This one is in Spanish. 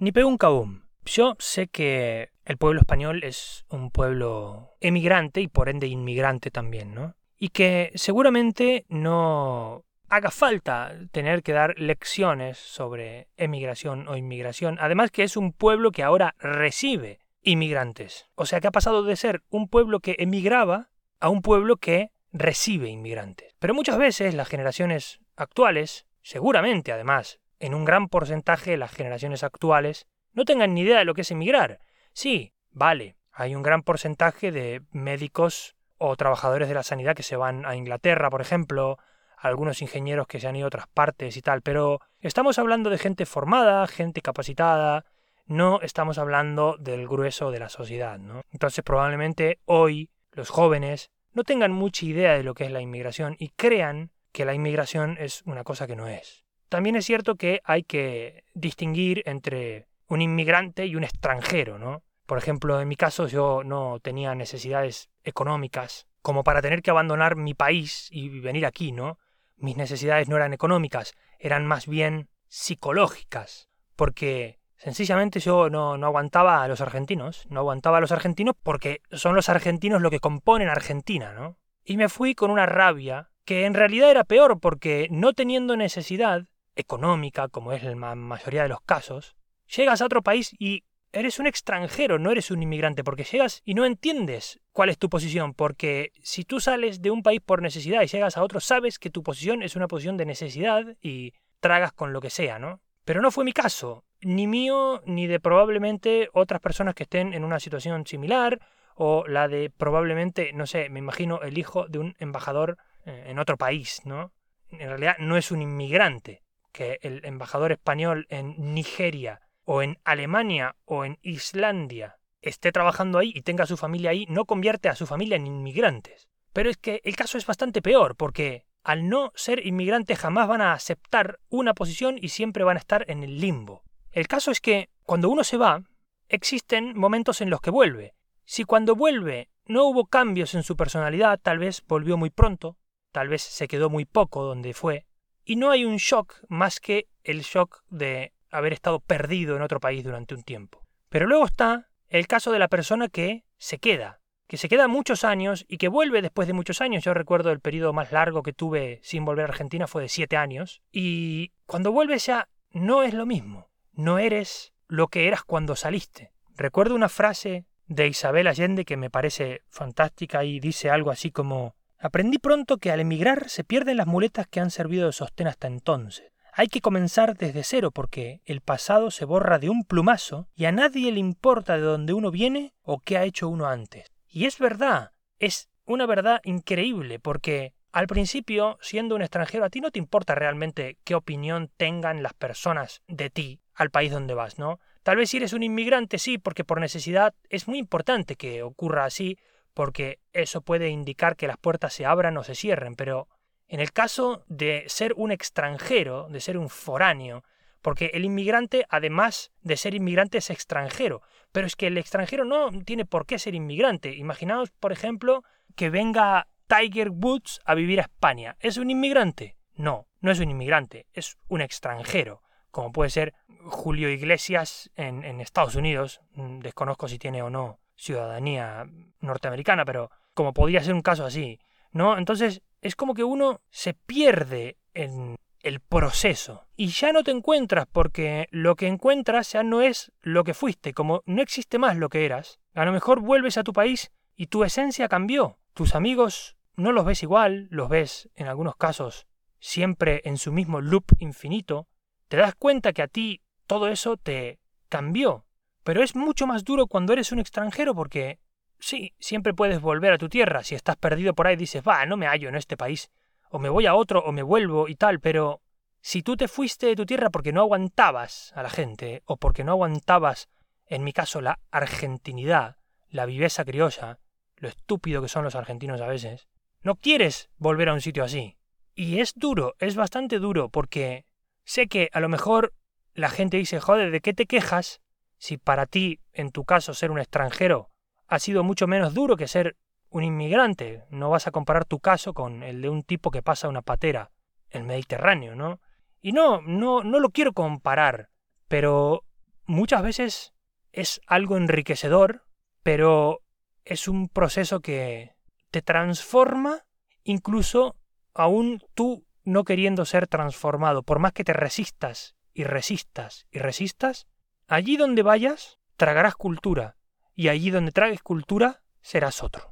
Ni pegó un. Yo sé que el pueblo español es un pueblo emigrante y por ende inmigrante también, ¿no? Y que seguramente no haga falta tener que dar lecciones sobre emigración o inmigración. Además que es un pueblo que ahora recibe inmigrantes. O sea que ha pasado de ser un pueblo que emigraba a un pueblo que recibe inmigrantes. Pero muchas veces las generaciones actuales, seguramente además, en un gran porcentaje las generaciones actuales, no tengan ni idea de lo que es emigrar. Sí, vale, hay un gran porcentaje de médicos o trabajadores de la sanidad que se van a Inglaterra, por ejemplo, algunos ingenieros que se han ido a otras partes y tal, pero estamos hablando de gente formada, gente capacitada, no estamos hablando del grueso de la sociedad, ¿no? Entonces probablemente hoy los jóvenes no tengan mucha idea de lo que es la inmigración y crean que la inmigración es una cosa que no es. También es cierto que hay que distinguir entre un inmigrante y un extranjero, ¿no? Por ejemplo, en mi caso yo no tenía necesidades económicas como para tener que abandonar mi país y venir aquí, ¿no? Mis necesidades no eran económicas, eran más bien psicológicas, porque sencillamente yo no, no aguantaba a los argentinos, no aguantaba a los argentinos porque son los argentinos lo que componen Argentina, ¿no? Y me fui con una rabia que en realidad era peor porque no teniendo necesidad económica, como es la mayoría de los casos, llegas a otro país y eres un extranjero, no eres un inmigrante, porque llegas y no entiendes cuál es tu posición, porque si tú sales de un país por necesidad y llegas a otro, sabes que tu posición es una posición de necesidad y tragas con lo que sea, ¿no? Pero no fue mi caso, ni mío, ni de probablemente otras personas que estén en una situación similar, o la de probablemente, no sé, me imagino el hijo de un embajador eh, en otro país, ¿no? En realidad no es un inmigrante, que el embajador español en Nigeria o en Alemania o en Islandia esté trabajando ahí y tenga su familia ahí, no convierte a su familia en inmigrantes. Pero es que el caso es bastante peor, porque al no ser inmigrantes jamás van a aceptar una posición y siempre van a estar en el limbo. El caso es que cuando uno se va, existen momentos en los que vuelve. Si cuando vuelve no hubo cambios en su personalidad, tal vez volvió muy pronto, tal vez se quedó muy poco donde fue, y no hay un shock más que el shock de haber estado perdido en otro país durante un tiempo. Pero luego está el caso de la persona que se queda, que se queda muchos años y que vuelve después de muchos años. Yo recuerdo el periodo más largo que tuve sin volver a Argentina fue de siete años. Y cuando vuelves ya no es lo mismo. No eres lo que eras cuando saliste. Recuerdo una frase de Isabel Allende que me parece fantástica y dice algo así como Aprendí pronto que al emigrar se pierden las muletas que han servido de sostén hasta entonces. Hay que comenzar desde cero porque el pasado se borra de un plumazo y a nadie le importa de dónde uno viene o qué ha hecho uno antes. Y es verdad, es una verdad increíble porque al principio, siendo un extranjero, a ti no te importa realmente qué opinión tengan las personas de ti al país donde vas, ¿no? Tal vez si eres un inmigrante, sí, porque por necesidad es muy importante que ocurra así, porque eso puede indicar que las puertas se abran o se cierren, pero en el caso de ser un extranjero, de ser un foráneo, porque el inmigrante, además de ser inmigrante, es extranjero, pero es que el extranjero no tiene por qué ser inmigrante. Imaginaos, por ejemplo, que venga Tiger Woods a vivir a España. ¿Es un inmigrante? No, no es un inmigrante, es un extranjero, como puede ser Julio Iglesias en, en Estados Unidos. Mm, desconozco si tiene o no ciudadanía norteamericana, pero como podría ser un caso así, ¿no? Entonces es como que uno se pierde en el proceso y ya no te encuentras porque lo que encuentras ya no es lo que fuiste, como no existe más lo que eras. A lo mejor vuelves a tu país y tu esencia cambió. Tus amigos no los ves igual, los ves en algunos casos siempre en su mismo loop infinito. Te das cuenta que a ti todo eso te cambió, pero es mucho más duro cuando eres un extranjero porque sí, siempre puedes volver a tu tierra. Si estás perdido por ahí dices, va, no me hallo en este país. O me voy a otro o me vuelvo y tal, pero si tú te fuiste de tu tierra porque no aguantabas a la gente, o porque no aguantabas, en mi caso, la argentinidad, la viveza criolla, lo estúpido que son los argentinos a veces, no quieres volver a un sitio así. Y es duro, es bastante duro, porque sé que a lo mejor la gente dice, joder, ¿de qué te quejas? si para ti, en tu caso, ser un extranjero ha sido mucho menos duro que ser un inmigrante. No vas a comparar tu caso con el de un tipo que pasa una patera, el Mediterráneo, ¿no? Y no, no, no lo quiero comparar, pero muchas veces es algo enriquecedor, pero es un proceso que te transforma incluso aún tú no queriendo ser transformado. Por más que te resistas y resistas y resistas, Allí donde vayas, tragarás cultura, y allí donde tragues cultura, serás otro.